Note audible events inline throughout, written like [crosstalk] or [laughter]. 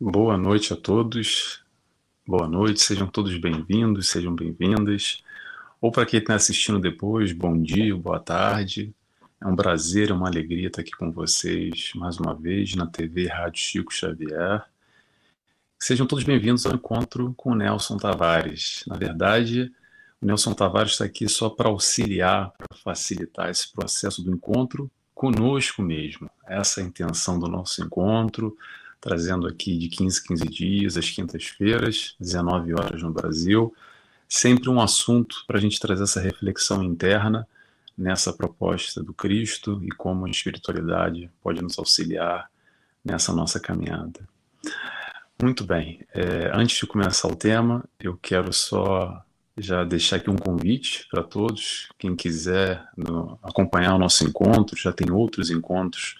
Boa noite a todos. Boa noite, sejam todos bem-vindos, sejam bem-vindas. Ou para quem está assistindo depois, bom dia, boa tarde. É um prazer, é uma alegria estar aqui com vocês mais uma vez na TV Rádio Chico Xavier. Sejam todos bem-vindos ao encontro com o Nelson Tavares. Na verdade, o Nelson Tavares está aqui só para auxiliar, para facilitar esse processo do encontro conosco mesmo. Essa é a intenção do nosso encontro, trazendo aqui de 15 15 dias, às quintas-feiras, 19 horas no Brasil, sempre um assunto para a gente trazer essa reflexão interna nessa proposta do Cristo e como a espiritualidade pode nos auxiliar nessa nossa caminhada. Muito bem, é, antes de começar o tema, eu quero só já deixar aqui um convite para todos. Quem quiser no, acompanhar o nosso encontro, já tem outros encontros,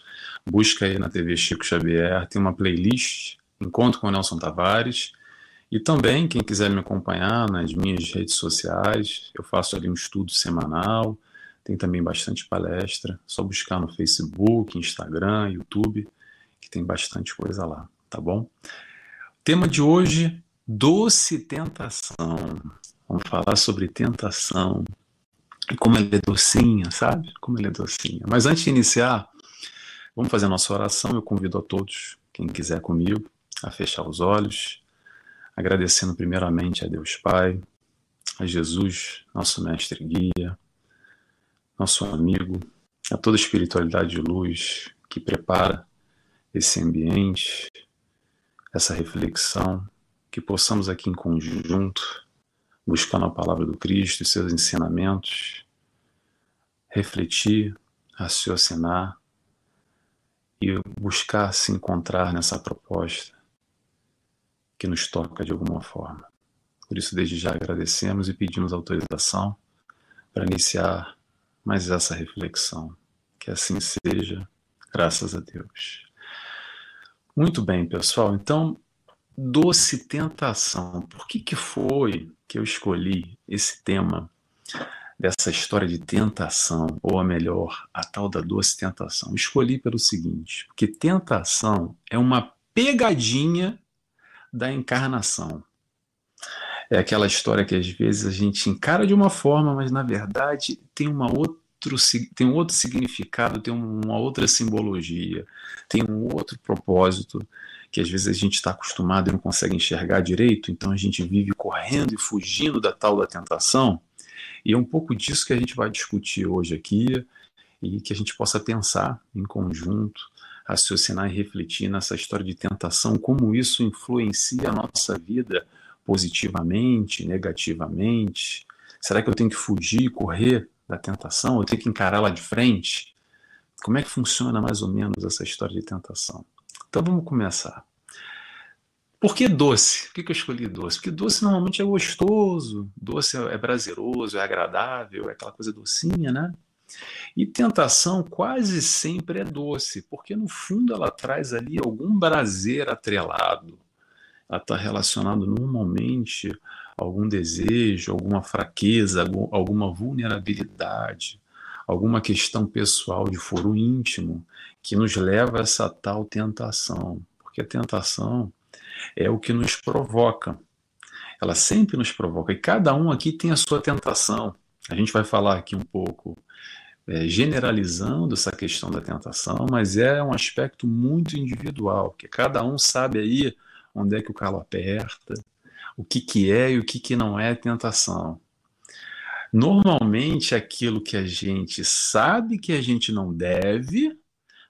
busca aí na TV Chico Xavier, tem uma playlist Encontro com Nelson Tavares. E também, quem quiser me acompanhar nas minhas redes sociais, eu faço ali um estudo semanal, tem também bastante palestra, só buscar no Facebook, Instagram, YouTube, que tem bastante coisa lá, tá bom? Tema de hoje, doce tentação. Vamos falar sobre tentação e como ela é docinha, sabe? Como ela é docinha. Mas antes de iniciar, vamos fazer a nossa oração. Eu convido a todos, quem quiser comigo, a fechar os olhos, agradecendo primeiramente a Deus Pai, a Jesus, nosso mestre guia, nosso amigo, a toda a espiritualidade de luz que prepara esse ambiente, essa reflexão, que possamos aqui em conjunto, buscando a palavra do Cristo e seus ensinamentos, refletir, raciocinar e buscar se encontrar nessa proposta que nos toca de alguma forma. Por isso, desde já agradecemos e pedimos autorização para iniciar mais essa reflexão. Que assim seja, graças a Deus. Muito bem, pessoal. Então, doce tentação. Por que, que foi que eu escolhi esse tema dessa história de tentação, ou a melhor, a tal da doce tentação? Escolhi pelo seguinte, porque tentação é uma pegadinha da encarnação. É aquela história que às vezes a gente encara de uma forma, mas na verdade tem uma outro, tem um outro significado, tem uma outra simbologia, tem um outro propósito que às vezes a gente está acostumado e não consegue enxergar direito, então a gente vive correndo e fugindo da tal da tentação. E é um pouco disso que a gente vai discutir hoje aqui e que a gente possa pensar em conjunto, raciocinar e refletir nessa história de tentação, como isso influencia a nossa vida positivamente, negativamente. Será que eu tenho que fugir, correr da tentação, eu tenho que encarar lá de frente. Como é que funciona mais ou menos essa história de tentação? Então vamos começar. Por que doce? Por que eu escolhi doce? Porque doce normalmente é gostoso, doce é prazeroso, é agradável, é aquela coisa docinha, né? E tentação quase sempre é doce, porque no fundo ela traz ali algum prazer atrelado. Ela está relacionada normalmente algum desejo, alguma fraqueza, alguma vulnerabilidade, alguma questão pessoal de foro íntimo que nos leva a essa tal tentação. Porque a tentação é o que nos provoca. Ela sempre nos provoca. E cada um aqui tem a sua tentação. A gente vai falar aqui um pouco é, generalizando essa questão da tentação, mas é um aspecto muito individual, que cada um sabe aí onde é que o calo aperta, o que, que é e o que, que não é tentação. Normalmente aquilo que a gente sabe que a gente não deve,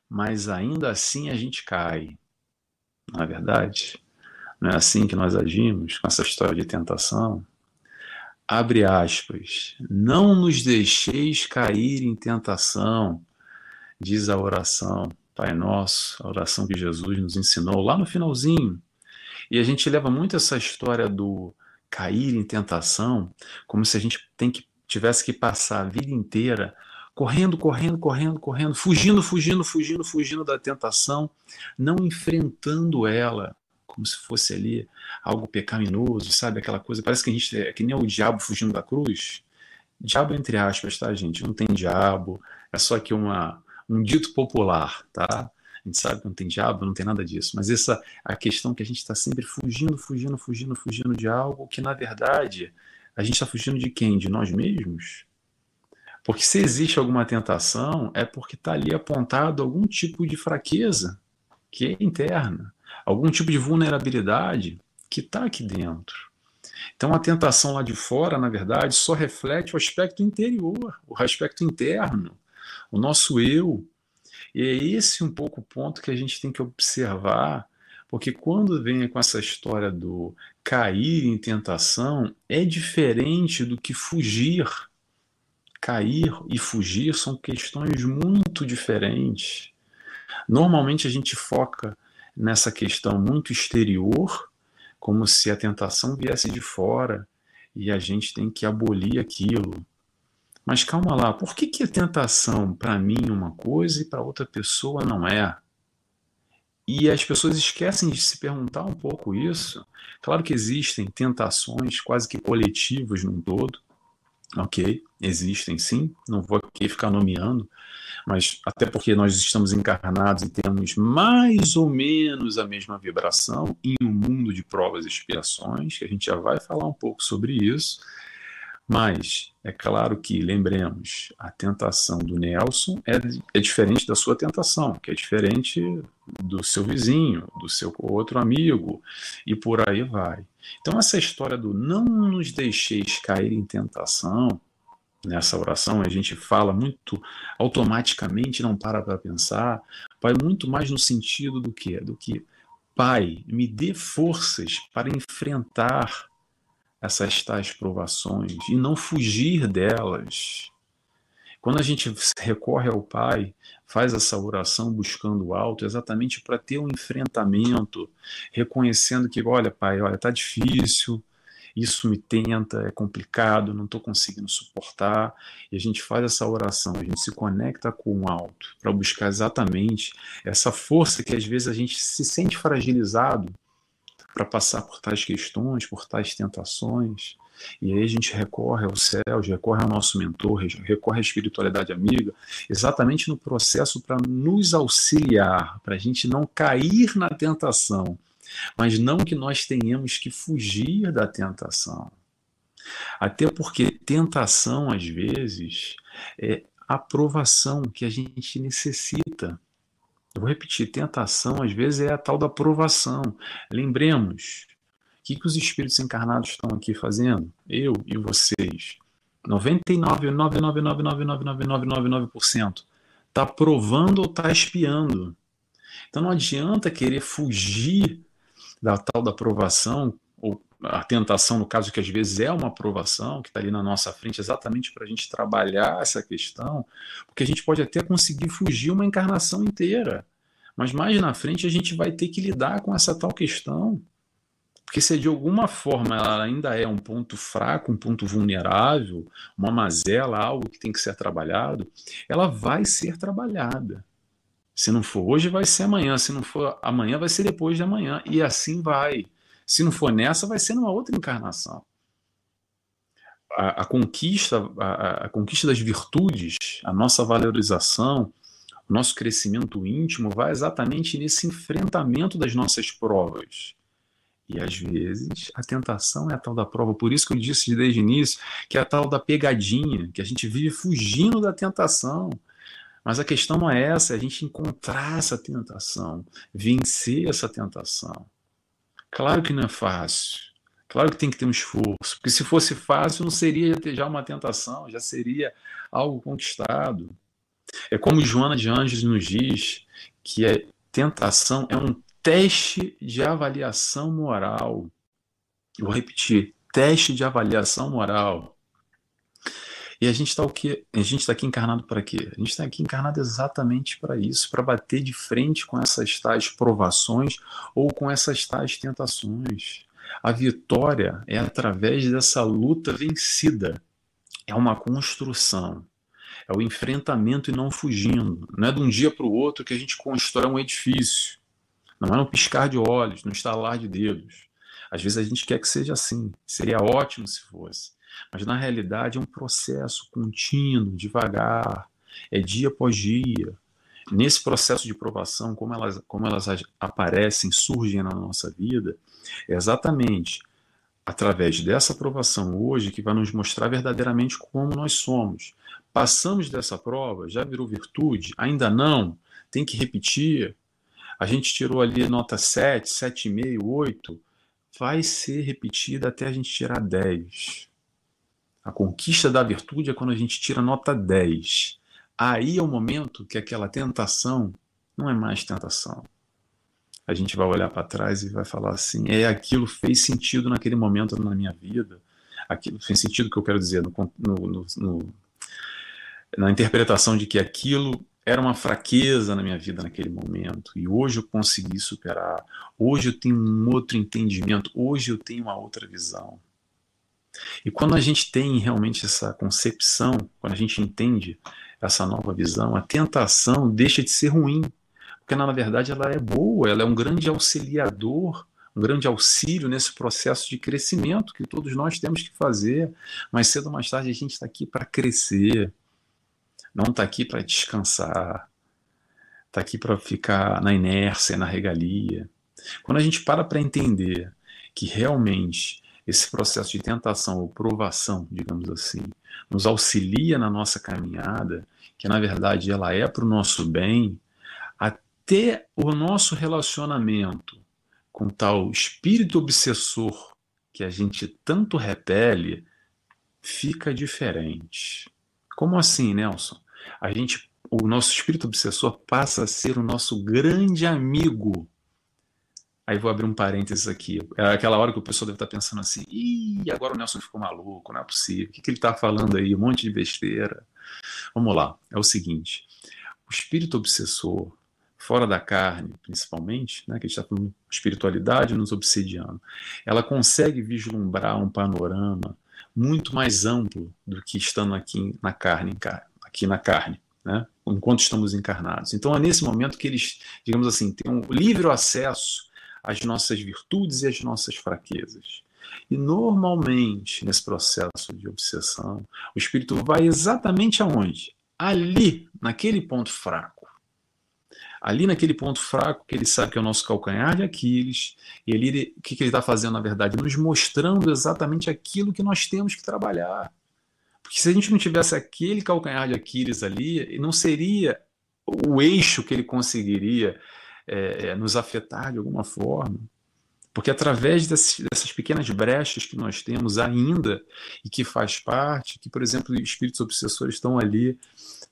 mas ainda assim a gente cai. Não é verdade? Não é assim que nós agimos com essa história de tentação? Abre aspas. Não nos deixeis cair em tentação, diz a oração, Pai Nosso, a oração que Jesus nos ensinou lá no finalzinho. E a gente leva muito essa história do cair em tentação como se a gente tem que, tivesse que passar a vida inteira correndo, correndo, correndo, correndo, fugindo, fugindo, fugindo, fugindo da tentação, não enfrentando ela como se fosse ali algo pecaminoso, sabe? Aquela coisa, parece que a gente é que nem o diabo fugindo da cruz. Diabo entre aspas, tá, gente? Não tem diabo, é só que uma, um dito popular, tá? A gente sabe que não tem diabo, não tem nada disso. Mas essa a questão que a gente está sempre fugindo, fugindo, fugindo, fugindo de algo que, na verdade, a gente está fugindo de quem? De nós mesmos? Porque se existe alguma tentação, é porque está ali apontado algum tipo de fraqueza que é interna, algum tipo de vulnerabilidade que está aqui dentro. Então a tentação lá de fora, na verdade, só reflete o aspecto interior, o aspecto interno, o nosso eu. E é esse um pouco o ponto que a gente tem que observar, porque quando vem com essa história do cair em tentação, é diferente do que fugir cair e fugir são questões muito diferentes. Normalmente a gente foca nessa questão muito exterior, como se a tentação viesse de fora e a gente tem que abolir aquilo. Mas calma lá, por que, que a tentação para mim é uma coisa e para outra pessoa não é? E as pessoas esquecem de se perguntar um pouco isso. Claro que existem tentações quase que coletivas num todo, Ok, existem sim, não vou aqui ficar nomeando, mas até porque nós estamos encarnados e temos mais ou menos a mesma vibração em um mundo de provas e expiações, que a gente já vai falar um pouco sobre isso. Mas é claro que, lembremos, a tentação do Nelson é, é diferente da sua tentação, que é diferente do seu vizinho, do seu outro amigo, e por aí vai. Então, essa história do não nos deixeis cair em tentação, nessa oração, a gente fala muito automaticamente, não para para pensar, vai muito mais no sentido do que? Do que, Pai, me dê forças para enfrentar essas tais provações e não fugir delas. Quando a gente recorre ao Pai, faz essa oração buscando o alto, exatamente para ter um enfrentamento, reconhecendo que, olha, Pai, olha, tá difícil, isso me tenta, é complicado, não estou conseguindo suportar. E a gente faz essa oração, a gente se conecta com o alto para buscar exatamente essa força que às vezes a gente se sente fragilizado para passar por tais questões, por tais tentações. E aí a gente recorre ao céu, recorre ao nosso mentor, recorre à espiritualidade amiga, exatamente no processo para nos auxiliar, para a gente não cair na tentação, mas não que nós tenhamos que fugir da tentação. Até porque tentação, às vezes, é aprovação que a gente necessita. Eu vou repetir, tentação às vezes é a tal da aprovação. Lembremos, o que, que os espíritos encarnados estão aqui fazendo? Eu e vocês. 99,9999999% está provando ou está espiando. Então não adianta querer fugir da tal da aprovação, ou a tentação, no caso, que às vezes é uma aprovação, que está ali na nossa frente, exatamente para a gente trabalhar essa questão, porque a gente pode até conseguir fugir uma encarnação inteira. Mas mais na frente a gente vai ter que lidar com essa tal questão. Porque se de alguma forma ela ainda é um ponto fraco, um ponto vulnerável, uma mazela, algo que tem que ser trabalhado, ela vai ser trabalhada. Se não for hoje, vai ser amanhã. Se não for amanhã, vai ser depois de amanhã. E assim vai. Se não for nessa, vai ser numa outra encarnação. A, a conquista, a, a conquista das virtudes, a nossa valorização, o nosso crescimento íntimo vai exatamente nesse enfrentamento das nossas provas. E às vezes a tentação é a tal da prova. Por isso que eu disse desde o início que é a tal da pegadinha, que a gente vive fugindo da tentação. Mas a questão é essa, é a gente encontrar essa tentação, vencer essa tentação. Claro que não é fácil. Claro que tem que ter um esforço, porque se fosse fácil, não seria já uma tentação, já seria algo conquistado. É como Joana de Anjos nos diz que a tentação é um teste de avaliação moral. Eu vou repetir, teste de avaliação moral. E a gente está o quê? A gente está aqui encarnado para quê? A gente está aqui encarnado exatamente para isso, para bater de frente com essas tais provações ou com essas tais tentações. A vitória é através dessa luta vencida. É uma construção. É o enfrentamento e não fugindo. Não é de um dia para o outro que a gente constrói um edifício. Não é no piscar de olhos, no estalar de dedos. Às vezes a gente quer que seja assim. Seria ótimo se fosse. Mas na realidade é um processo contínuo, devagar. É dia após dia. nesse processo de provação, como elas, como elas aparecem, surgem na nossa vida, é exatamente através dessa aprovação hoje que vai nos mostrar verdadeiramente como nós somos. Passamos dessa prova, já virou virtude? Ainda não? Tem que repetir? A gente tirou ali nota 7, 7,5, 8. Vai ser repetida até a gente tirar 10. A conquista da virtude é quando a gente tira nota 10. Aí é o momento que aquela tentação não é mais tentação a gente vai olhar para trás e vai falar assim: é aquilo fez sentido naquele momento na minha vida, aquilo fez sentido que eu quero dizer no, no, no, na interpretação de que aquilo era uma fraqueza na minha vida naquele momento e hoje eu consegui superar. Hoje eu tenho um outro entendimento, hoje eu tenho uma outra visão. E quando a gente tem realmente essa concepção, quando a gente entende essa nova visão, a tentação deixa de ser ruim porque na verdade ela é boa, ela é um grande auxiliador, um grande auxílio nesse processo de crescimento que todos nós temos que fazer. Mais cedo ou mais tarde a gente está aqui para crescer, não está aqui para descansar, está aqui para ficar na inércia, na regalia. Quando a gente para para entender que realmente esse processo de tentação ou provação, digamos assim, nos auxilia na nossa caminhada, que na verdade ela é para o nosso bem, ter o nosso relacionamento com tal espírito obsessor que a gente tanto repele fica diferente. Como assim, Nelson? A gente, o nosso espírito obsessor passa a ser o nosso grande amigo. Aí vou abrir um parênteses aqui. É aquela hora que o pessoal deve estar pensando assim: ih, agora o Nelson ficou maluco, não é possível. O que, que ele está falando aí? Um monte de besteira. Vamos lá. É o seguinte: o espírito obsessor fora da carne, principalmente, né, que a gente está falando espiritualidade nos obsidiando, ela consegue vislumbrar um panorama muito mais amplo do que estando aqui na carne, aqui na carne, né, enquanto estamos encarnados. Então é nesse momento que eles, digamos assim, têm um livre acesso às nossas virtudes e às nossas fraquezas. E normalmente, nesse processo de obsessão, o espírito vai exatamente aonde? Ali, naquele ponto fraco ali naquele ponto fraco, que ele sabe que é o nosso calcanhar de Aquiles, e ele, o que, que ele está fazendo, na verdade? Nos mostrando exatamente aquilo que nós temos que trabalhar. Porque se a gente não tivesse aquele calcanhar de Aquiles ali, não seria o eixo que ele conseguiria é, nos afetar de alguma forma. Porque através dessas, dessas, pequenas brechas que nós temos ainda, e que faz parte, que, por exemplo, espíritos obsessores estão ali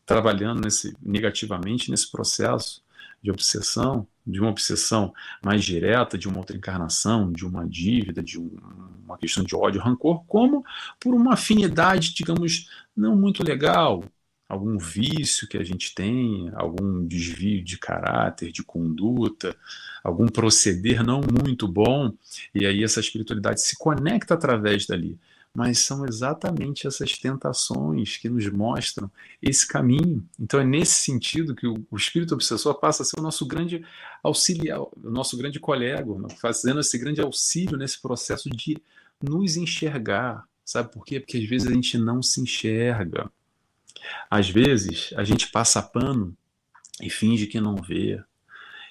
trabalhando nesse, negativamente nesse processo, de obsessão, de uma obsessão mais direta, de uma outra encarnação, de uma dívida, de um, uma questão de ódio, rancor, como por uma afinidade, digamos, não muito legal, algum vício que a gente tem, algum desvio de caráter, de conduta, algum proceder não muito bom, e aí essa espiritualidade se conecta através dali mas são exatamente essas tentações que nos mostram esse caminho. Então é nesse sentido que o, espírito obsessor passa a ser o nosso grande auxiliar, o nosso grande colega, fazendo esse grande auxílio nesse processo de nos enxergar. Sabe por quê? Porque às vezes a gente não se enxerga. Às vezes a gente passa pano e finge que não vê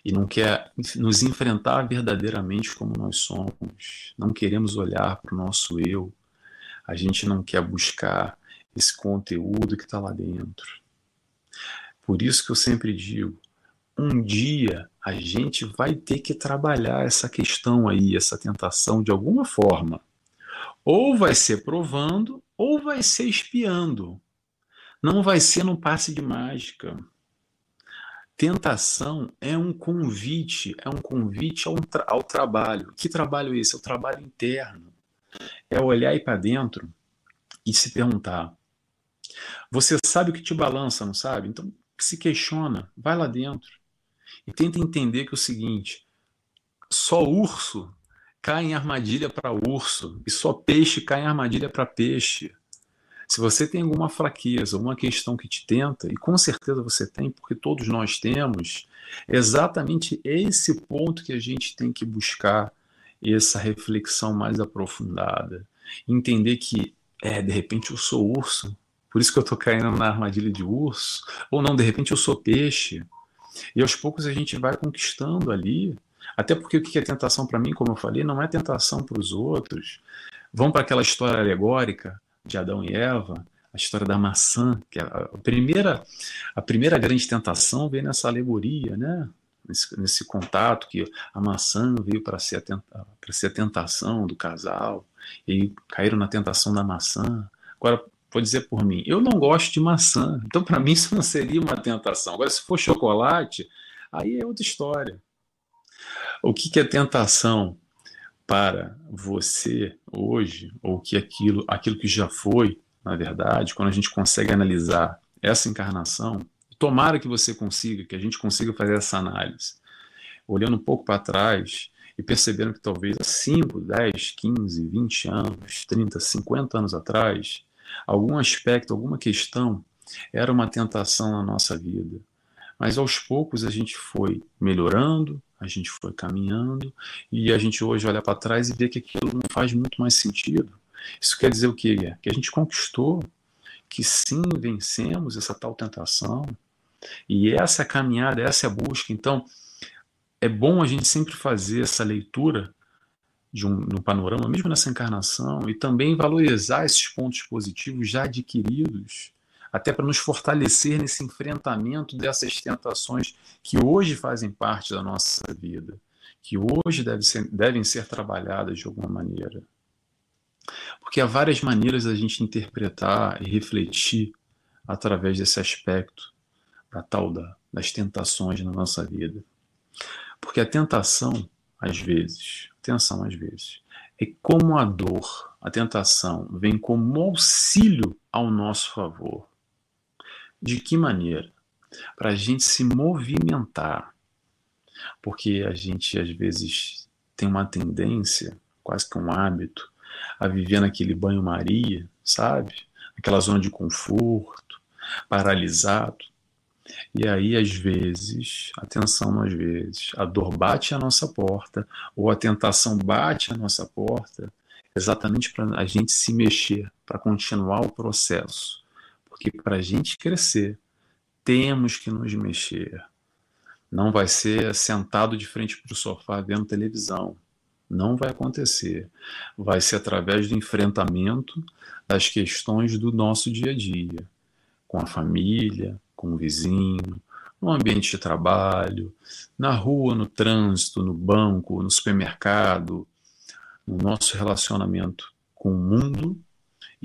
e não quer nos enfrentar verdadeiramente como nós somos. Não queremos olhar para o nosso eu, a gente não quer buscar esse conteúdo que está lá dentro. Por isso que eu sempre digo, um dia a gente vai ter que trabalhar essa questão aí, essa tentação de alguma forma. Ou vai ser provando, ou vai ser espiando. Não vai ser no passe de mágica. Tentação é um convite, é um convite ao, tra ao trabalho. Que trabalho é esse? É o trabalho interno é olhar aí para dentro e se perguntar: você sabe o que te balança, não sabe? Então se questiona, vai lá dentro e tenta entender que é o seguinte: só urso cai em armadilha para urso e só peixe cai em armadilha para peixe. Se você tem alguma fraqueza, alguma questão que te tenta, e com certeza você tem, porque todos nós temos, é exatamente esse ponto que a gente tem que buscar essa reflexão mais aprofundada. Entender que, é, de repente eu sou urso, por isso que eu estou caindo na armadilha de urso, ou não, de repente eu sou peixe. E aos poucos a gente vai conquistando ali. Até porque o que é tentação para mim, como eu falei, não é tentação para os outros. Vamos para aquela história alegórica de Adão e Eva, a história da maçã, que é a primeira, a primeira grande tentação vem nessa alegoria, né? Nesse, nesse contato que a maçã veio para ser, a ser a tentação do casal, e caíram na tentação da maçã. Agora, vou dizer por mim, eu não gosto de maçã, então para mim isso não seria uma tentação. Agora, se for chocolate, aí é outra história. O que, que é tentação para você hoje, ou que aquilo, aquilo que já foi, na verdade, quando a gente consegue analisar essa encarnação, tomara que você consiga, que a gente consiga fazer essa análise, olhando um pouco para trás e percebendo que talvez há 5, 10, 15, 20 anos, 30, 50 anos atrás, algum aspecto, alguma questão era uma tentação na nossa vida. Mas aos poucos a gente foi melhorando, a gente foi caminhando e a gente hoje olha para trás e vê que aquilo não faz muito mais sentido. Isso quer dizer o quê? Que a gente conquistou, que sim, vencemos essa tal tentação. E essa caminhada, essa é a busca. Então, é bom a gente sempre fazer essa leitura de um, no panorama, mesmo nessa encarnação, e também valorizar esses pontos positivos já adquiridos, até para nos fortalecer nesse enfrentamento dessas tentações que hoje fazem parte da nossa vida, que hoje deve ser, devem ser trabalhadas de alguma maneira. Porque há várias maneiras da gente interpretar e refletir através desse aspecto da tal da, das tentações na nossa vida. Porque a tentação, às vezes, atenção às vezes, é como a dor, a tentação vem como auxílio ao nosso favor. De que maneira? Para a gente se movimentar. Porque a gente, às vezes, tem uma tendência, quase que um hábito, a viver naquele banho-maria, sabe? Aquela zona de conforto, paralisado. E aí, às vezes, atenção, às vezes, a dor bate à nossa porta, ou a tentação bate à nossa porta, exatamente para a gente se mexer, para continuar o processo. Porque para a gente crescer, temos que nos mexer. Não vai ser sentado de frente para o sofá vendo televisão. Não vai acontecer. Vai ser através do enfrentamento das questões do nosso dia a dia, com a família, com o vizinho, no ambiente de trabalho, na rua, no trânsito, no banco, no supermercado, no nosso relacionamento com o mundo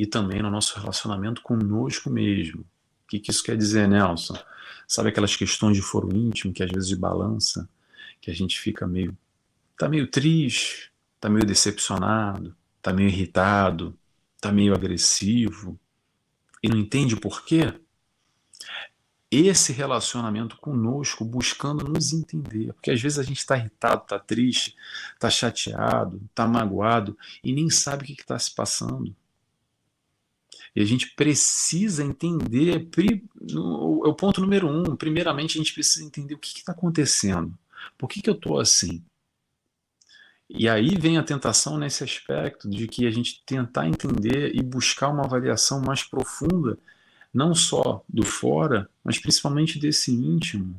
e também no nosso relacionamento conosco mesmo. O que, que isso quer dizer, Nelson? Sabe aquelas questões de foro íntimo que às vezes balança, que a gente fica meio tá meio triste, tá meio decepcionado, tá meio irritado, tá meio agressivo e não entende o porquê? esse relacionamento conosco, buscando nos entender. Porque às vezes a gente está irritado, está triste, está chateado, está magoado e nem sabe o que está se passando. E a gente precisa entender, é o ponto número um, primeiramente a gente precisa entender o que está acontecendo. Por que, que eu estou assim? E aí vem a tentação nesse aspecto de que a gente tentar entender e buscar uma avaliação mais profunda não só do fora, mas principalmente desse íntimo.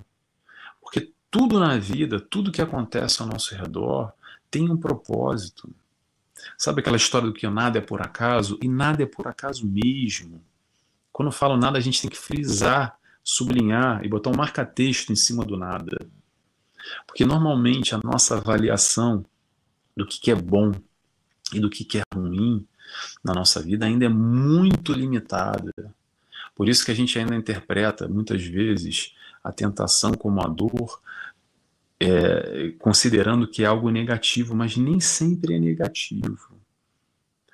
Porque tudo na vida, tudo que acontece ao nosso redor, tem um propósito. Sabe aquela história do que nada é por acaso? E nada é por acaso mesmo. Quando eu falo nada, a gente tem que frisar, sublinhar e botar um marca-texto em cima do nada. Porque normalmente a nossa avaliação do que é bom e do que é ruim na nossa vida ainda é muito limitada. Por isso que a gente ainda interpreta muitas vezes a tentação como a dor, é, considerando que é algo negativo, mas nem sempre é negativo.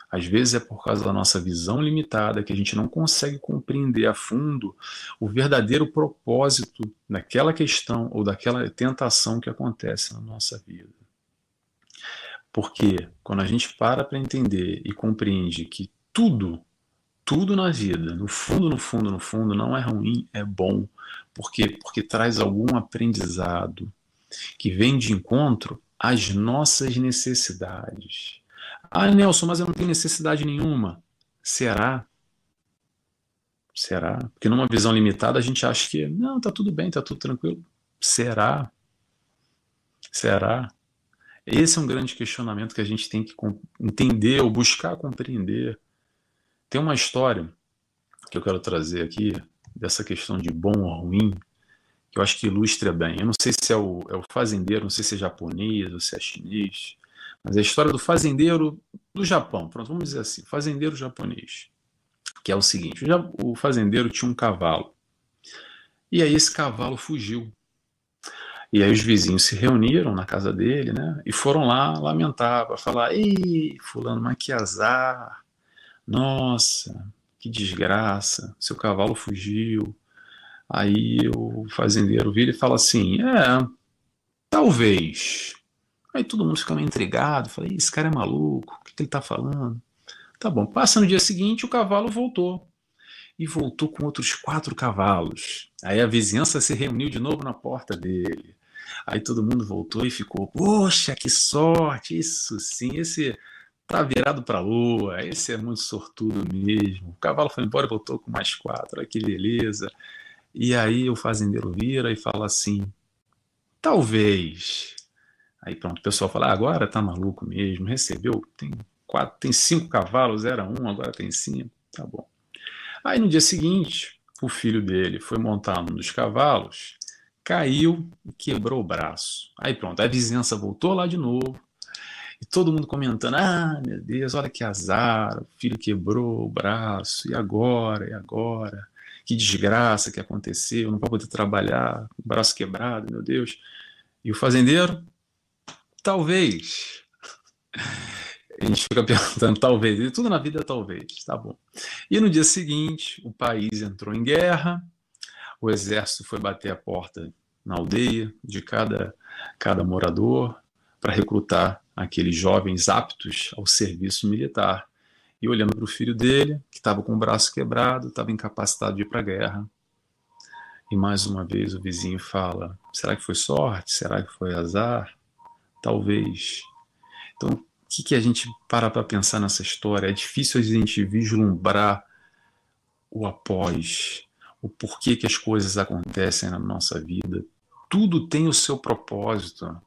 Às vezes é por causa da nossa visão limitada que a gente não consegue compreender a fundo o verdadeiro propósito daquela questão ou daquela tentação que acontece na nossa vida. Porque quando a gente para para entender e compreende que tudo tudo na vida, no fundo, no fundo, no fundo, não é ruim, é bom. Por quê? Porque traz algum aprendizado que vem de encontro às nossas necessidades. Ah, Nelson, mas eu não tenho necessidade nenhuma. Será? Será? Porque numa visão limitada a gente acha que não, tá tudo bem, tá tudo tranquilo. Será? Será? Esse é um grande questionamento que a gente tem que entender ou buscar compreender. Tem uma história que eu quero trazer aqui, dessa questão de bom ou ruim, que eu acho que ilustra bem. Eu não sei se é o, é o fazendeiro, não sei se é japonês ou se é chinês, mas é a história do fazendeiro do Japão. Pronto, vamos dizer assim, fazendeiro japonês. Que é o seguinte: o fazendeiro tinha um cavalo. E aí esse cavalo fugiu. E aí os vizinhos se reuniram na casa dele, né? E foram lá lamentar, para falar: Ei, Fulano, mas que azar! Nossa, que desgraça! Seu cavalo fugiu. Aí o fazendeiro vira e fala assim: É, talvez. Aí todo mundo fica meio intrigado, fala: Esse cara é maluco, o que, que ele tá falando? Tá bom, passa no dia seguinte, o cavalo voltou e voltou com outros quatro cavalos. Aí a vizinhança se reuniu de novo na porta dele. Aí todo mundo voltou e ficou, poxa, que sorte, isso sim, esse tá virado para a lua, esse é muito sortudo mesmo. O cavalo foi embora e voltou com mais quatro, olha que beleza. E aí o fazendeiro vira e fala assim, talvez. Aí pronto, o pessoal fala, ah, agora tá maluco mesmo, recebeu, tem quatro, tem cinco cavalos, era um, agora tem cinco, tá bom. Aí no dia seguinte, o filho dele foi montar um dos cavalos caiu e quebrou o braço. Aí pronto, a vizinhança voltou lá de novo. E todo mundo comentando: ah, meu Deus, olha que azar, o filho quebrou o braço, e agora, e agora? Que desgraça que aconteceu, não vai poder trabalhar, braço quebrado, meu Deus. E o fazendeiro? Talvez. [laughs] A gente fica perguntando, talvez, e tudo na vida é talvez, tá bom. E no dia seguinte, o país entrou em guerra, o exército foi bater a porta na aldeia de cada, cada morador para recrutar aqueles jovens aptos ao serviço militar. E olhando para o filho dele, que estava com o braço quebrado, estava incapacitado de ir para a guerra. E mais uma vez o vizinho fala: será que foi sorte? Será que foi azar? Talvez. Então, o que, que a gente para para pensar nessa história? É difícil a gente vislumbrar o após, o porquê que as coisas acontecem na nossa vida. Tudo tem o seu propósito.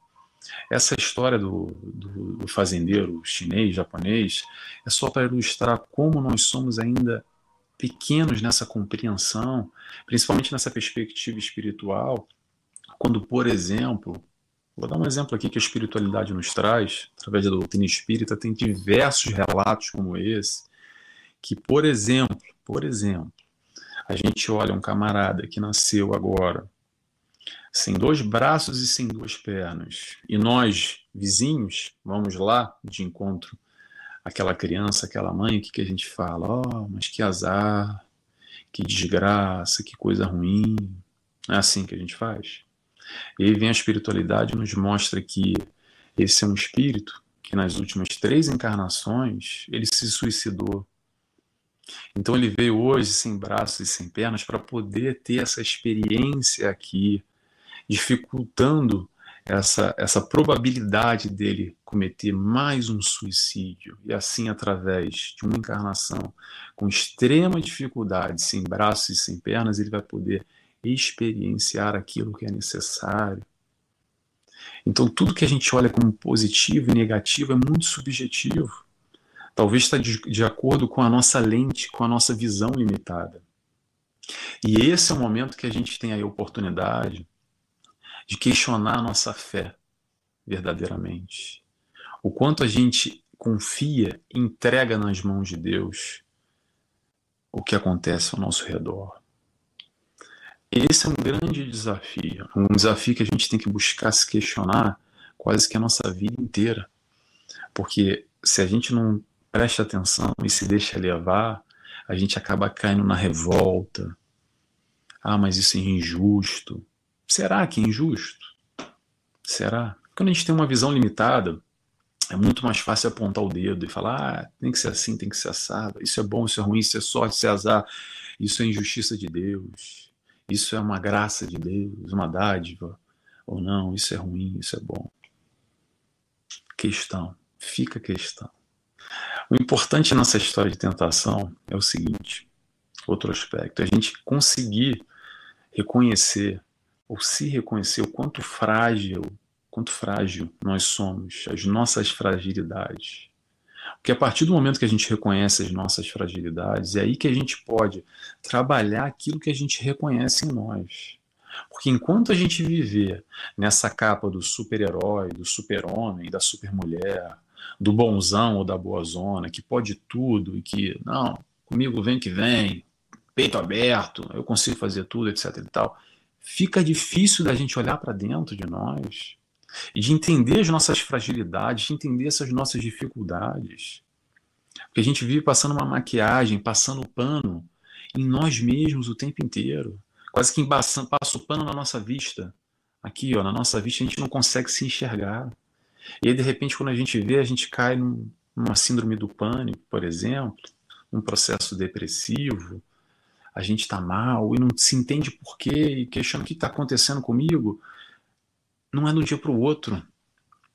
Essa história do, do, do fazendeiro chinês, japonês, é só para ilustrar como nós somos ainda pequenos nessa compreensão, principalmente nessa perspectiva espiritual, quando, por exemplo, vou dar um exemplo aqui que a espiritualidade nos traz, através da doutrina espírita, tem diversos relatos como esse, que, por exemplo, por exemplo, a gente olha um camarada que nasceu agora sem dois braços e sem duas pernas, e nós, vizinhos, vamos lá de encontro àquela criança, aquela mãe, o que, que a gente fala? Oh, mas que azar, que desgraça, que coisa ruim. É assim que a gente faz. E aí vem a espiritualidade e nos mostra que esse é um espírito que nas últimas três encarnações ele se suicidou então ele veio hoje sem braços e sem pernas para poder ter essa experiência aqui, dificultando essa, essa probabilidade dele cometer mais um suicídio. E assim, através de uma encarnação com extrema dificuldade, sem braços e sem pernas, ele vai poder experienciar aquilo que é necessário. Então, tudo que a gente olha como positivo e negativo é muito subjetivo talvez está de, de acordo com a nossa lente, com a nossa visão limitada. E esse é o momento que a gente tem a oportunidade de questionar a nossa fé verdadeiramente. O quanto a gente confia, entrega nas mãos de Deus o que acontece ao nosso redor. Esse é um grande desafio, um desafio que a gente tem que buscar se questionar quase que a nossa vida inteira. Porque se a gente não preste atenção e se deixa levar, a gente acaba caindo na revolta. Ah, mas isso é injusto. Será que é injusto? Será? Quando a gente tem uma visão limitada, é muito mais fácil apontar o dedo e falar: ah, tem que ser assim, tem que ser assado. Isso é bom, isso é ruim, isso é sorte, isso é azar. Isso é injustiça de Deus. Isso é uma graça de Deus, uma dádiva. Ou não, isso é ruim, isso é bom. Questão, fica a questão. O importante nessa história de tentação é o seguinte: outro aspecto, a gente conseguir reconhecer ou se reconhecer o quanto frágil, quanto frágil nós somos, as nossas fragilidades. Porque a partir do momento que a gente reconhece as nossas fragilidades, é aí que a gente pode trabalhar aquilo que a gente reconhece em nós. Porque enquanto a gente viver nessa capa do super-herói, do super-homem, da super-mulher, do bonzão ou da boa zona, que pode tudo e que, não, comigo vem que vem, peito aberto, eu consigo fazer tudo, etc e tal, fica difícil da gente olhar para dentro de nós e de entender as nossas fragilidades, de entender essas nossas dificuldades. Porque a gente vive passando uma maquiagem, passando pano em nós mesmos o tempo inteiro quase que embaçando, passa o pano na nossa vista. Aqui, ó, na nossa vista, a gente não consegue se enxergar. E aí, de repente, quando a gente vê, a gente cai num, numa síndrome do pânico, por exemplo, num processo depressivo, a gente está mal e não se entende por quê, e questiona o que está acontecendo comigo. Não é de um dia para o outro.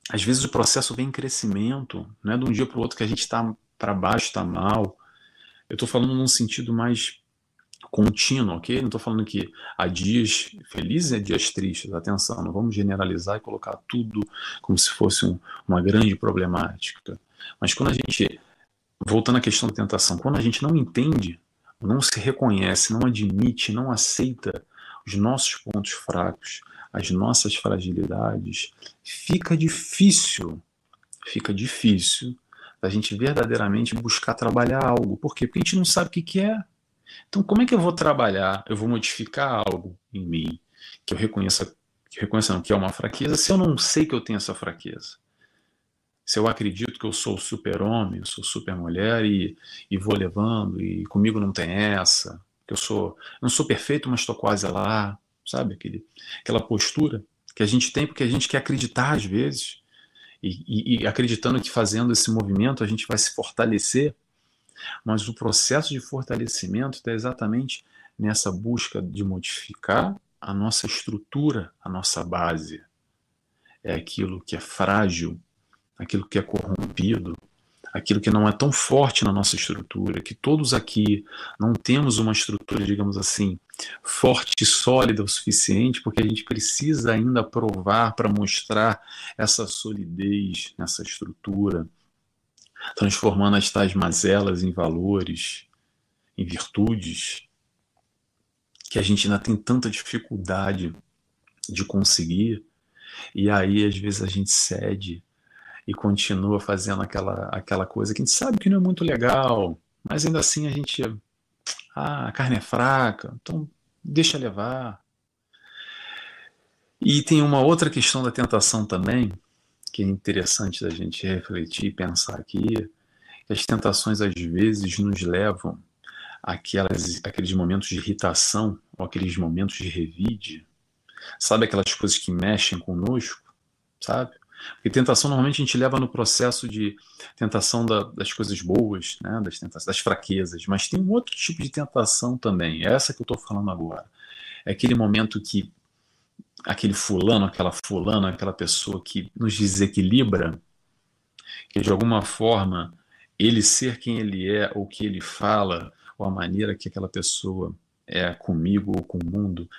Às vezes o processo vem em crescimento, não é de um dia para o outro que a gente está para baixo, está mal. Eu estou falando num sentido mais contínuo, ok? Não estou falando que há dias felizes e dias tristes, atenção, não vamos generalizar e colocar tudo como se fosse um, uma grande problemática. Mas quando a gente, voltando à questão da tentação, quando a gente não entende, não se reconhece, não admite, não aceita os nossos pontos fracos, as nossas fragilidades, fica difícil, fica difícil a gente verdadeiramente buscar trabalhar algo. Por quê? Porque a gente não sabe o que, que é. Então, como é que eu vou trabalhar? Eu vou modificar algo em mim que eu reconheça, que reconheça não, que é uma fraqueza, se eu não sei que eu tenho essa fraqueza. Se eu acredito que eu sou super-homem, eu sou super-mulher e, e vou levando, e comigo não tem essa, que eu sou, não sou perfeito, mas estou quase lá, sabe? Aquele, aquela postura que a gente tem porque a gente quer acreditar às vezes, e, e, e acreditando que fazendo esse movimento a gente vai se fortalecer mas o processo de fortalecimento está exatamente nessa busca de modificar a nossa estrutura, a nossa base. É aquilo que é frágil, aquilo que é corrompido, aquilo que não é tão forte na nossa estrutura, que todos aqui não temos uma estrutura, digamos assim, forte e sólida o suficiente, porque a gente precisa ainda provar para mostrar essa solidez nessa estrutura, transformando as tais mazelas em valores, em virtudes, que a gente ainda tem tanta dificuldade de conseguir, e aí às vezes a gente cede e continua fazendo aquela, aquela coisa que a gente sabe que não é muito legal, mas ainda assim a gente. Ah, a carne é fraca, então deixa levar. E tem uma outra questão da tentação também, que é interessante da gente refletir e pensar aqui, que as tentações às vezes nos levam àquelas, àqueles momentos de irritação ou aqueles momentos de revide, sabe aquelas coisas que mexem conosco, sabe? Porque tentação normalmente a gente leva no processo de tentação da, das coisas boas, né? das, das fraquezas, mas tem um outro tipo de tentação também, é essa que eu estou falando agora. É aquele momento que aquele fulano, aquela fulana, aquela pessoa que nos desequilibra, que de alguma forma ele ser quem ele é, ou que ele fala, ou a maneira que aquela pessoa é comigo ou com o mundo,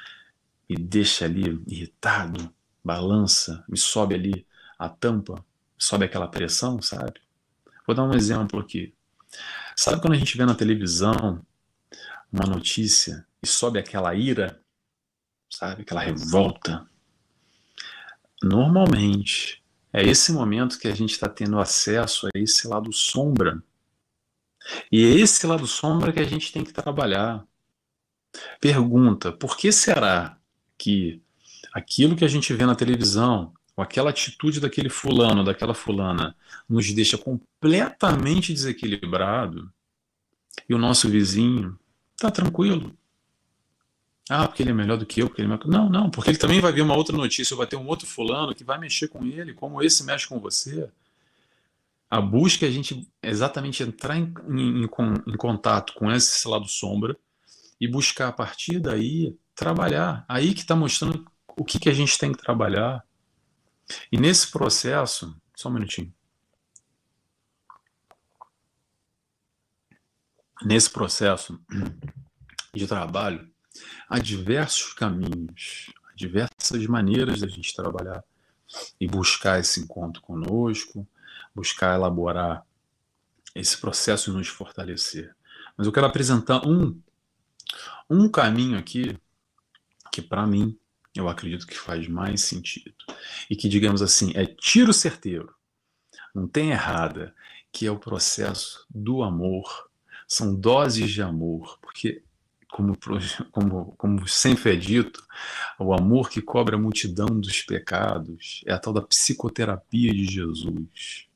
me deixa ali irritado, balança, me sobe ali a tampa, sobe aquela pressão, sabe? Vou dar um exemplo aqui. Sabe quando a gente vê na televisão uma notícia e sobe aquela ira? sabe? Aquela revolta. Normalmente, é esse momento que a gente está tendo acesso a esse lado sombra. E é esse lado sombra que a gente tem que trabalhar. Pergunta: por que será que aquilo que a gente vê na televisão, aquela atitude daquele fulano, daquela fulana, nos deixa completamente desequilibrado e o nosso vizinho está tranquilo? Ah, porque ele é melhor do que eu, porque ele é melhor... Não, não, porque ele também vai ver uma outra notícia, vai ter um outro fulano que vai mexer com ele, como esse mexe com você. A busca é a gente exatamente entrar em, em, em contato com esse lado sombra e buscar a partir daí trabalhar. Aí que está mostrando o que, que a gente tem que trabalhar. E nesse processo, só um minutinho. Nesse processo de trabalho, há diversos caminhos, há diversas maneiras da gente trabalhar e buscar esse encontro conosco, buscar elaborar esse processo e nos fortalecer. Mas eu quero apresentar um, um caminho aqui que, para mim, eu acredito que faz mais sentido. E que, digamos assim, é tiro certeiro. Não tem errada, que é o processo do amor. São doses de amor, porque como, [laughs] como, como sempre é dito, o amor que cobre a multidão dos pecados é a tal da psicoterapia de Jesus.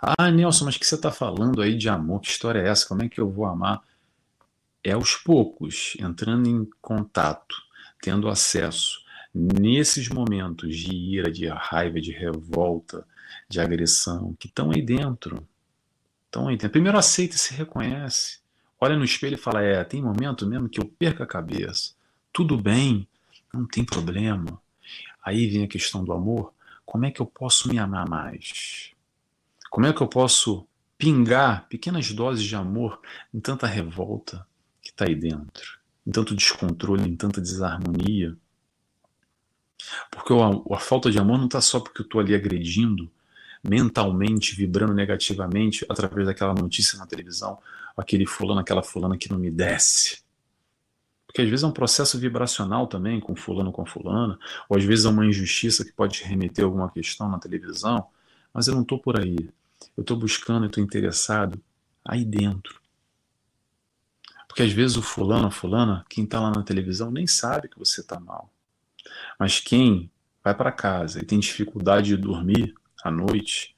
Ah, Nelson, mas que você está falando aí de amor? Que história é essa? Como é que eu vou amar? É aos poucos, entrando em contato, tendo acesso nesses momentos de ira, de raiva, de revolta, de agressão, que estão aí dentro. Estão aí dentro. Primeiro aceita e se reconhece olha no espelho e fala: É, tem momento mesmo que eu perco a cabeça. Tudo bem, não tem problema. Aí vem a questão do amor. Como é que eu posso me amar mais? Como é que eu posso pingar pequenas doses de amor em tanta revolta que está aí dentro, em tanto descontrole, em tanta desarmonia? Porque a, a falta de amor não está só porque eu estou ali agredindo, mentalmente, vibrando negativamente através daquela notícia na televisão, aquele fulano, aquela fulana que não me desce. Porque às vezes é um processo vibracional também, com fulano com fulana, ou às vezes é uma injustiça que pode remeter a alguma questão na televisão, mas eu não estou por aí. Eu estou buscando, eu estou interessado aí dentro. Porque às vezes o fulano, a fulana, quem está lá na televisão nem sabe que você está mal. Mas quem vai para casa e tem dificuldade de dormir à noite,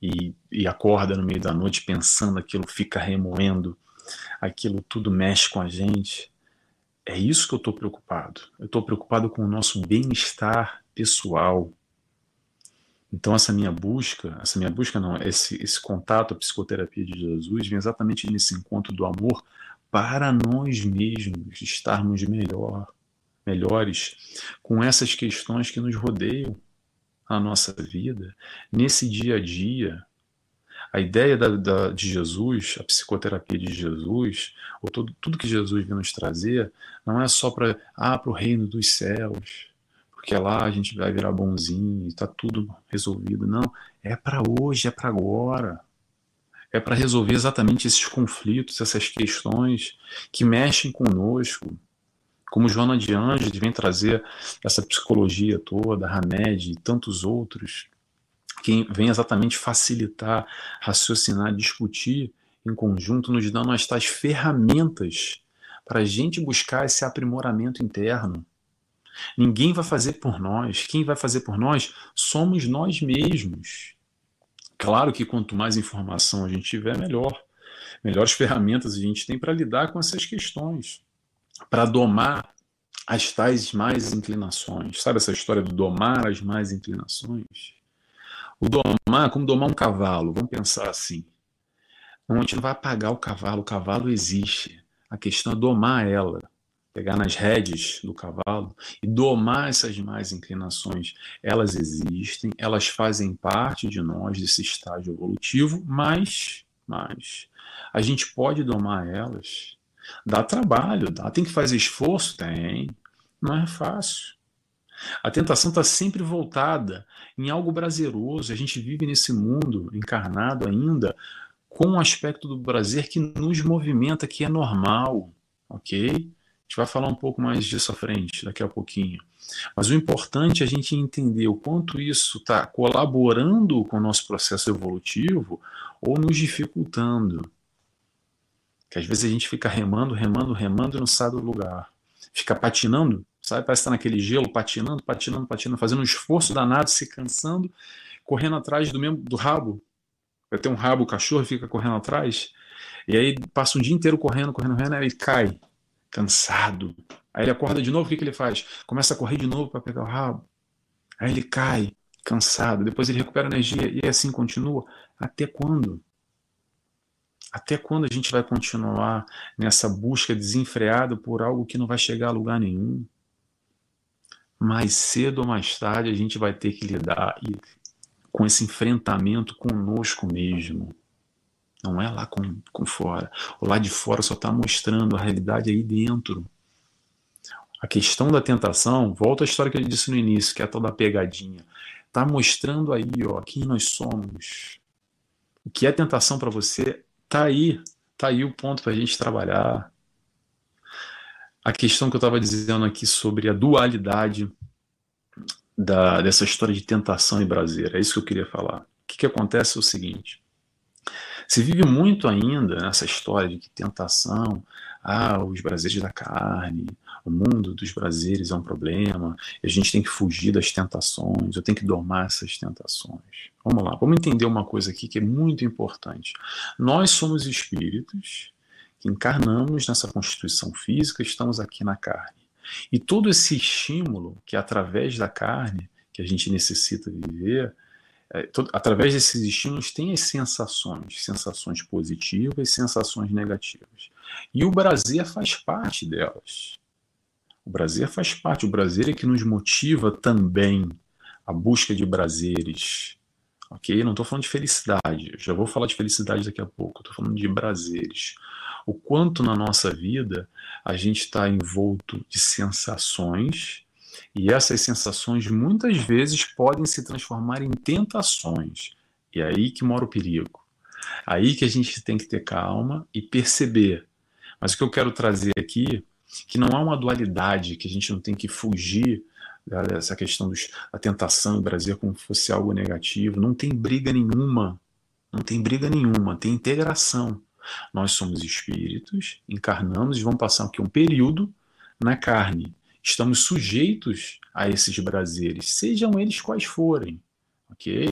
e, e acorda no meio da noite pensando aquilo, fica remoendo, aquilo tudo mexe com a gente. É isso que eu estou preocupado. Eu estou preocupado com o nosso bem-estar pessoal. Então essa minha busca, essa minha busca não, esse, esse contato, a psicoterapia de Jesus vem exatamente nesse encontro do amor para nós mesmos estarmos melhor, melhores com essas questões que nos rodeiam na nossa vida, nesse dia a dia, a ideia da, da, de Jesus, a psicoterapia de Jesus, ou todo, tudo que Jesus vem nos trazer, não é só para ah, o reino dos céus, porque lá a gente vai virar bonzinho, está tudo resolvido. Não, é para hoje, é para agora. É para resolver exatamente esses conflitos, essas questões que mexem conosco, como Joana de Anjos vem trazer essa psicologia toda, Hamed e tantos outros, que vem exatamente facilitar, raciocinar, discutir em conjunto, nos dando as tais ferramentas para a gente buscar esse aprimoramento interno. Ninguém vai fazer por nós. Quem vai fazer por nós somos nós mesmos. Claro que quanto mais informação a gente tiver, melhor. Melhores ferramentas a gente tem para lidar com essas questões para domar as tais mais inclinações. Sabe essa história do domar as mais inclinações? O domar, como domar um cavalo, vamos pensar assim. Não, a gente não vai apagar o cavalo, o cavalo existe. A questão é domar ela, pegar nas redes do cavalo e domar essas mais inclinações. Elas existem, elas fazem parte de nós, desse estágio evolutivo, mas, mas a gente pode domar elas Dá trabalho, dá. Tem que fazer esforço? Tem. Não é fácil. A tentação está sempre voltada em algo prazeroso. A gente vive nesse mundo encarnado ainda com um aspecto do prazer que nos movimenta, que é normal, ok? Gente vai falar um pouco mais disso à frente, daqui a pouquinho. Mas o importante é a gente entender o quanto isso está colaborando com o nosso processo evolutivo ou nos dificultando. Que às vezes a gente fica remando, remando, remando e não sai do lugar. Fica patinando, sabe? Parece estar naquele gelo, patinando, patinando, patinando, fazendo um esforço danado, se cansando, correndo atrás do mesmo do rabo. Vai ter um rabo, o cachorro fica correndo atrás. E aí passa um dia inteiro correndo, correndo, correndo, aí ele cai, cansado. Aí ele acorda de novo, o que, que ele faz? Começa a correr de novo para pegar o rabo. Aí ele cai, cansado. Depois ele recupera energia e assim continua. Até quando? Até quando a gente vai continuar nessa busca desenfreada por algo que não vai chegar a lugar nenhum? Mais cedo ou mais tarde a gente vai ter que lidar com esse enfrentamento conosco mesmo. Não é lá com, com fora. O lá de fora só está mostrando a realidade aí dentro. A questão da tentação, volta à história que eu disse no início, que é a tal da pegadinha. Tá mostrando aí, ó, quem nós somos. O que é tentação para você, tá aí. Tá aí o ponto para a gente trabalhar. A questão que eu estava dizendo aqui sobre a dualidade da, dessa história de tentação e braseira, é isso que eu queria falar. O que, que acontece é o seguinte: se vive muito ainda nessa história de que tentação, ah, os prazeres da carne, o mundo dos prazeres é um problema, a gente tem que fugir das tentações, eu tenho que domar essas tentações. Vamos lá, vamos entender uma coisa aqui que é muito importante. Nós somos espíritos que encarnamos nessa constituição física, estamos aqui na carne. E todo esse estímulo que é através da carne que a gente necessita viver, é, todo, através desses estímulos tem as sensações, sensações positivas, sensações negativas. E o Brasil faz parte delas. O Brasil faz parte, o Brasil é que nos motiva também a busca de prazeres. Ok? Não estou falando de felicidade, já vou falar de felicidade daqui a pouco, estou falando de prazeres. O quanto na nossa vida a gente está envolto de sensações e essas sensações muitas vezes podem se transformar em tentações. E é aí que mora o perigo. Aí que a gente tem que ter calma e perceber. Mas o que eu quero trazer aqui, que não há uma dualidade, que a gente não tem que fugir dessa questão dos, da tentação do Brasil como se fosse algo negativo. Não tem briga nenhuma. Não tem briga nenhuma, tem integração. Nós somos espíritos, encarnamos e vamos passar aqui um período na carne estamos sujeitos a esses prazeres, sejam eles quais forem, ok?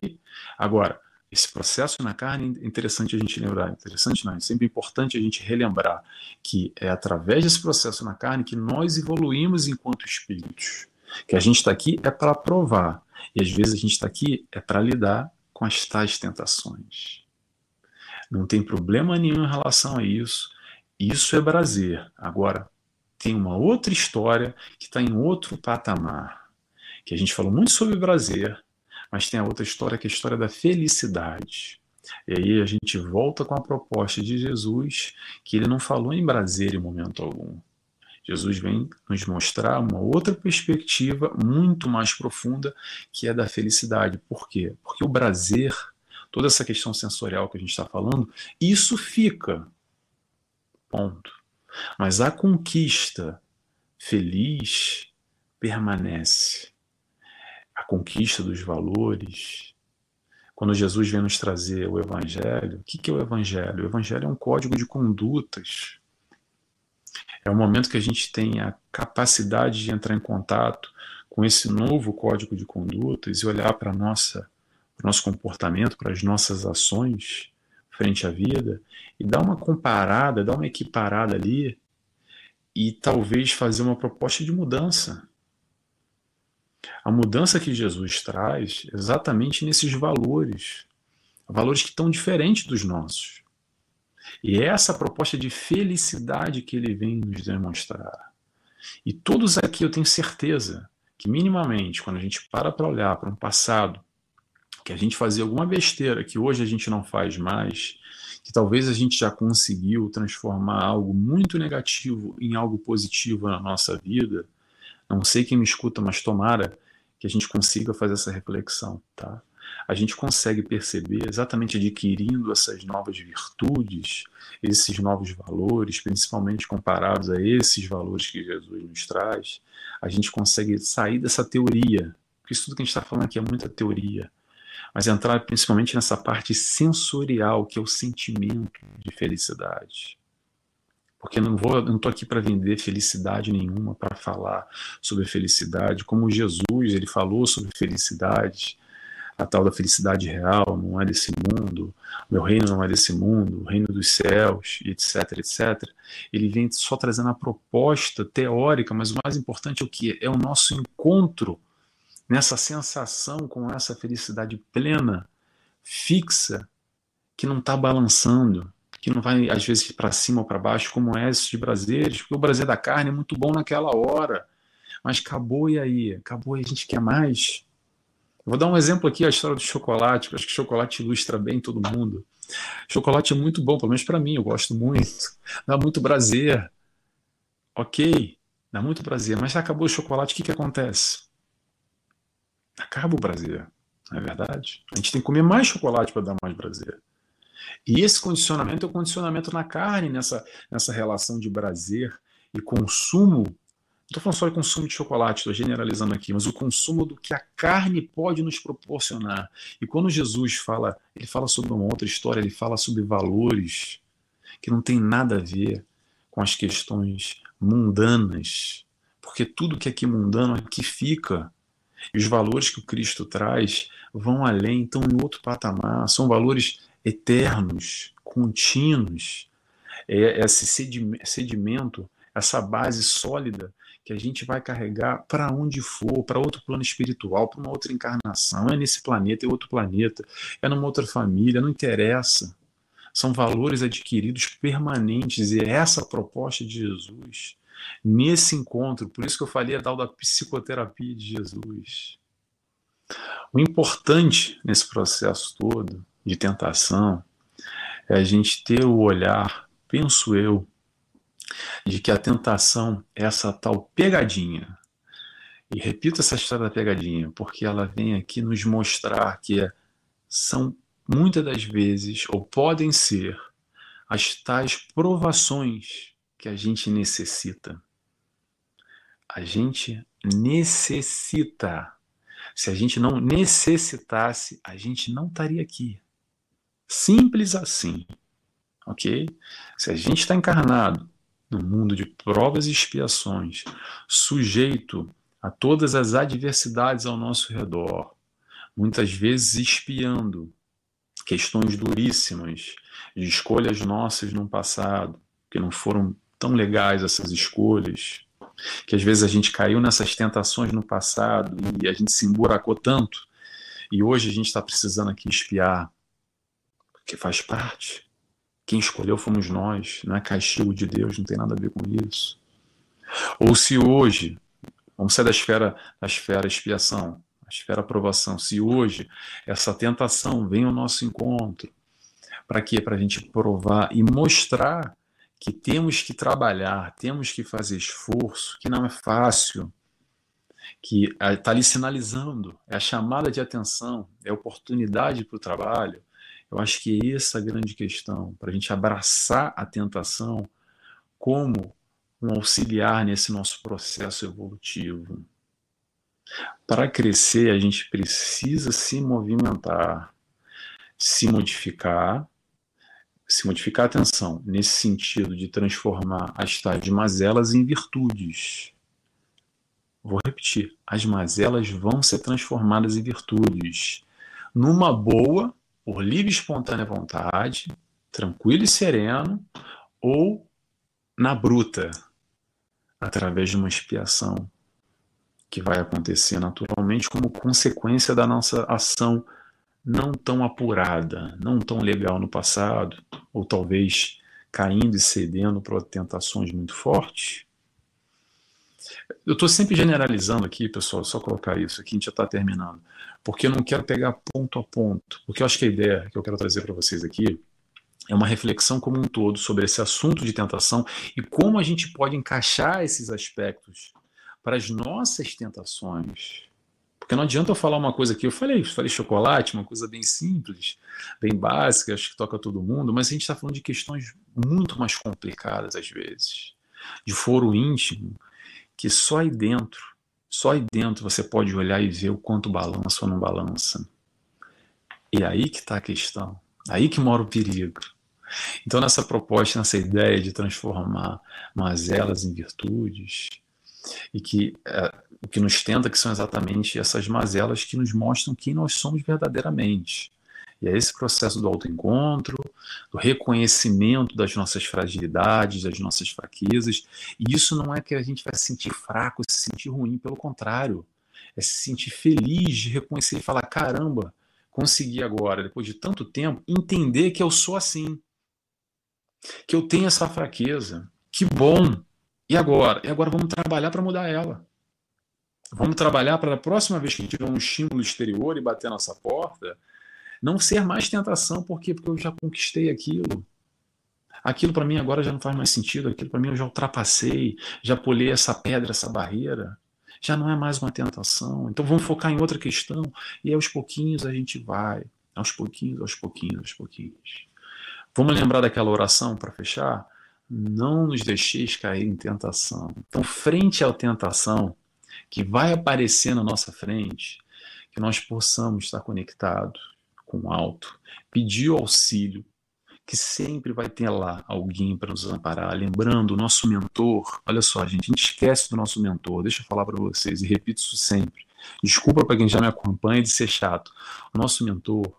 Agora, esse processo na carne é interessante a gente lembrar, interessante não, é sempre importante a gente relembrar que é através desse processo na carne que nós evoluímos enquanto espíritos. Que a gente está aqui é para provar, e às vezes a gente está aqui é para lidar com as tais tentações. Não tem problema nenhum em relação a isso. Isso é prazer. Agora, tem uma outra história que está em outro patamar. Que a gente falou muito sobre prazer, mas tem a outra história que é a história da felicidade. E aí a gente volta com a proposta de Jesus, que ele não falou em prazer em momento algum. Jesus vem nos mostrar uma outra perspectiva muito mais profunda, que é da felicidade. Por quê? Porque o prazer, toda essa questão sensorial que a gente está falando, isso fica. Ponto. Mas a conquista feliz permanece. A conquista dos valores. Quando Jesus vem nos trazer o Evangelho, o que é o Evangelho? O Evangelho é um código de condutas. É o momento que a gente tem a capacidade de entrar em contato com esse novo código de condutas e olhar para nossa para o nosso comportamento, para as nossas ações frente à vida e dar uma comparada, dar uma equiparada ali e talvez fazer uma proposta de mudança. A mudança que Jesus traz exatamente nesses valores, valores que estão diferentes dos nossos. E é essa proposta de felicidade que ele vem nos demonstrar. E todos aqui eu tenho certeza que minimamente, quando a gente para para olhar para um passado que a gente fazia alguma besteira que hoje a gente não faz mais, que talvez a gente já conseguiu transformar algo muito negativo em algo positivo na nossa vida. Não sei quem me escuta, mas tomara que a gente consiga fazer essa reflexão, tá? A gente consegue perceber exatamente adquirindo essas novas virtudes, esses novos valores, principalmente comparados a esses valores que Jesus nos traz, a gente consegue sair dessa teoria, porque isso tudo que a gente está falando aqui é muita teoria, mas entrar principalmente nessa parte sensorial, que é o sentimento de felicidade. Porque não vou, não estou aqui para vender felicidade nenhuma, para falar sobre felicidade, como Jesus ele falou sobre felicidade, a tal da felicidade real, não é desse mundo, meu reino não é desse mundo, o reino dos céus, etc, etc. Ele vem só trazendo a proposta teórica, mas o mais importante é o que? É o nosso encontro nessa sensação com essa felicidade plena, fixa, que não está balançando, que não vai às vezes para cima ou para baixo, como é esse de prazeres, porque o prazer da carne é muito bom naquela hora, mas acabou e aí? Acabou e a gente quer mais. vou dar um exemplo aqui, a história do chocolate, acho que chocolate ilustra bem todo mundo. Chocolate é muito bom, pelo menos para mim, eu gosto muito, dá muito prazer. Ok, dá muito prazer, mas acabou o chocolate, o que, que acontece? Acaba o prazer, não é verdade? A gente tem que comer mais chocolate para dar mais prazer. E esse condicionamento é o condicionamento na carne, nessa, nessa relação de prazer e consumo. Não estou falando só de consumo de chocolate, estou generalizando aqui, mas o consumo do que a carne pode nos proporcionar. E quando Jesus fala, ele fala sobre uma outra história, ele fala sobre valores que não tem nada a ver com as questões mundanas, porque tudo que é mundano aqui fica. E os valores que o Cristo traz vão além, estão em outro patamar, são valores eternos, contínuos. É esse sedimento, essa base sólida que a gente vai carregar para onde for, para outro plano espiritual, para uma outra encarnação. É nesse planeta, é outro planeta, é numa outra família, não interessa. São valores adquiridos permanentes e é essa a proposta de Jesus. Nesse encontro, por isso que eu falei a tal da psicoterapia de Jesus. O importante nesse processo todo de tentação é a gente ter o olhar, penso eu, de que a tentação é essa tal pegadinha. E repito essa história da pegadinha, porque ela vem aqui nos mostrar que são muitas das vezes, ou podem ser, as tais provações que a gente necessita. A gente necessita. Se a gente não necessitasse, a gente não estaria aqui. Simples assim. Ok? Se a gente está encarnado no mundo de provas e expiações, sujeito a todas as adversidades ao nosso redor, muitas vezes espiando questões duríssimas, de escolhas nossas no passado, que não foram tão legais essas escolhas, que às vezes a gente caiu nessas tentações no passado e a gente se emburacou tanto, e hoje a gente está precisando aqui espiar, porque faz parte. Quem escolheu fomos nós, não é castigo de Deus, não tem nada a ver com isso. Ou se hoje, vamos sair da esfera, da esfera expiação, esfera aprovação. Se hoje essa tentação vem ao nosso encontro, para quê? Para a gente provar e mostrar que temos que trabalhar, temos que fazer esforço, que não é fácil, que está ali sinalizando, é a chamada de atenção, é oportunidade para o trabalho. Eu acho que essa é a grande questão, para a gente abraçar a tentação como um auxiliar nesse nosso processo evolutivo. Para crescer, a gente precisa se movimentar, se modificar, se modificar, atenção, nesse sentido de transformar as tais mazelas em virtudes. Vou repetir, as mazelas vão ser transformadas em virtudes. Numa boa, por livre e espontânea vontade, tranquilo e sereno, ou na bruta, através de uma expiação que vai acontecer naturalmente como consequência da nossa ação não tão apurada, não tão legal no passado, ou talvez caindo e cedendo para tentações muito fortes. Eu estou sempre generalizando aqui, pessoal, só colocar isso aqui, a gente já está terminando, porque eu não quero pegar ponto a ponto, porque eu acho que a ideia que eu quero trazer para vocês aqui é uma reflexão como um todo sobre esse assunto de tentação e como a gente pode encaixar esses aspectos para as nossas tentações. Porque não adianta eu falar uma coisa aqui, eu falei, falei chocolate, uma coisa bem simples, bem básica, acho que toca todo mundo, mas a gente está falando de questões muito mais complicadas às vezes, de foro íntimo, que só aí dentro, só aí dentro você pode olhar e ver o quanto balança ou não balança. E é aí que está a questão, aí que mora o perigo. Então, nessa proposta, nessa ideia de transformar mazelas em virtudes, e que é, o que nos tenta que são exatamente essas mazelas que nos mostram quem nós somos verdadeiramente. E é esse processo do autoencontro, do reconhecimento das nossas fragilidades, das nossas fraquezas. E isso não é que a gente vai se sentir fraco, se sentir ruim, pelo contrário. É se sentir feliz de reconhecer e falar: caramba, consegui agora, depois de tanto tempo, entender que eu sou assim. Que eu tenho essa fraqueza. Que bom! E agora? E agora vamos trabalhar para mudar ela. Vamos trabalhar para a próxima vez que tiver um estímulo exterior e bater nossa porta, não ser mais tentação, por quê? Porque eu já conquistei aquilo. Aquilo para mim agora já não faz mais sentido, aquilo para mim eu já ultrapassei, já pulei essa pedra, essa barreira, já não é mais uma tentação. Então vamos focar em outra questão e aos pouquinhos a gente vai, aos pouquinhos, aos pouquinhos, aos pouquinhos. Vamos lembrar daquela oração para fechar? Não nos deixeis cair em tentação. Então, frente à tentação que vai aparecer na nossa frente, que nós possamos estar conectados com o alto, pedir o auxílio, que sempre vai ter lá alguém para nos amparar. Lembrando, o nosso mentor, olha só, gente, a gente esquece do nosso mentor. Deixa eu falar para vocês e repito isso sempre. Desculpa para quem já me acompanha de ser chato. O nosso mentor,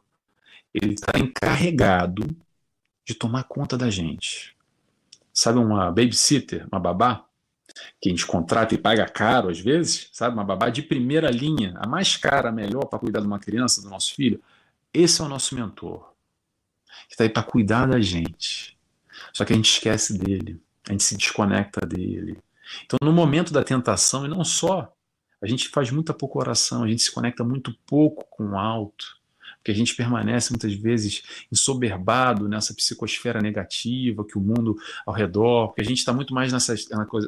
ele está encarregado de tomar conta da gente. Sabe uma babysitter, uma babá? Que a gente contrata e paga caro às vezes, sabe? Uma babá de primeira linha, a mais cara, a melhor para cuidar de uma criança, do nosso filho. Esse é o nosso mentor que está aí para cuidar da gente. Só que a gente esquece dele, a gente se desconecta dele. Então, no momento da tentação, e não só, a gente faz muita pouca oração, a gente se conecta muito pouco com o alto, porque a gente permanece muitas vezes ensoberbado nessa psicosfera negativa que o mundo ao redor, porque a gente está muito mais nessa,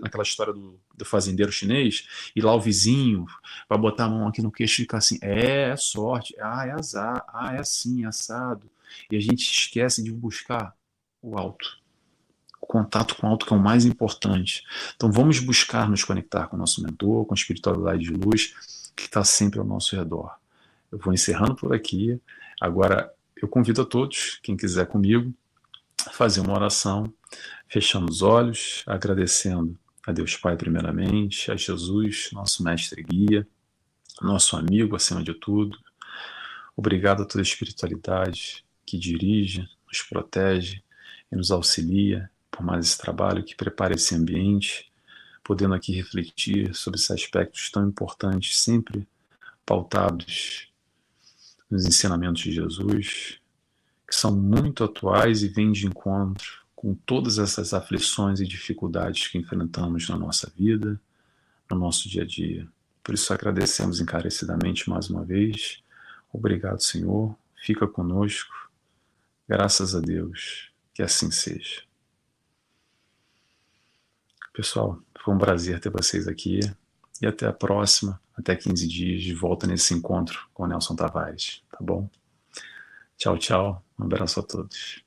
naquela história do, do, fazendeiro chinês, e lá o vizinho vai botar a mão aqui no queixo e ficar assim: é, é sorte, ah, é azar, ah, é assim, é assado. E a gente esquece de buscar o alto. O contato com o alto que é o mais importante. Então vamos buscar nos conectar com o nosso mentor, com a espiritualidade de luz que está sempre ao nosso redor. Eu vou encerrando por aqui. Agora eu convido a todos, quem quiser comigo, fazer uma oração, fechando os olhos, agradecendo a Deus Pai primeiramente, a Jesus, nosso mestre e guia, nosso amigo acima de tudo. Obrigado a toda a espiritualidade, que dirige, nos protege e nos auxilia por mais esse trabalho que prepara esse ambiente, podendo aqui refletir sobre esses aspectos tão importantes, sempre pautados nos ensinamentos de Jesus, que são muito atuais e vêm de encontro com todas essas aflições e dificuldades que enfrentamos na nossa vida, no nosso dia a dia. Por isso agradecemos encarecidamente mais uma vez. Obrigado, Senhor. Fica conosco Graças a Deus, que assim seja. Pessoal, foi um prazer ter vocês aqui e até a próxima, até 15 dias, de volta nesse encontro com Nelson Tavares, tá bom? Tchau, tchau. Um abraço a todos.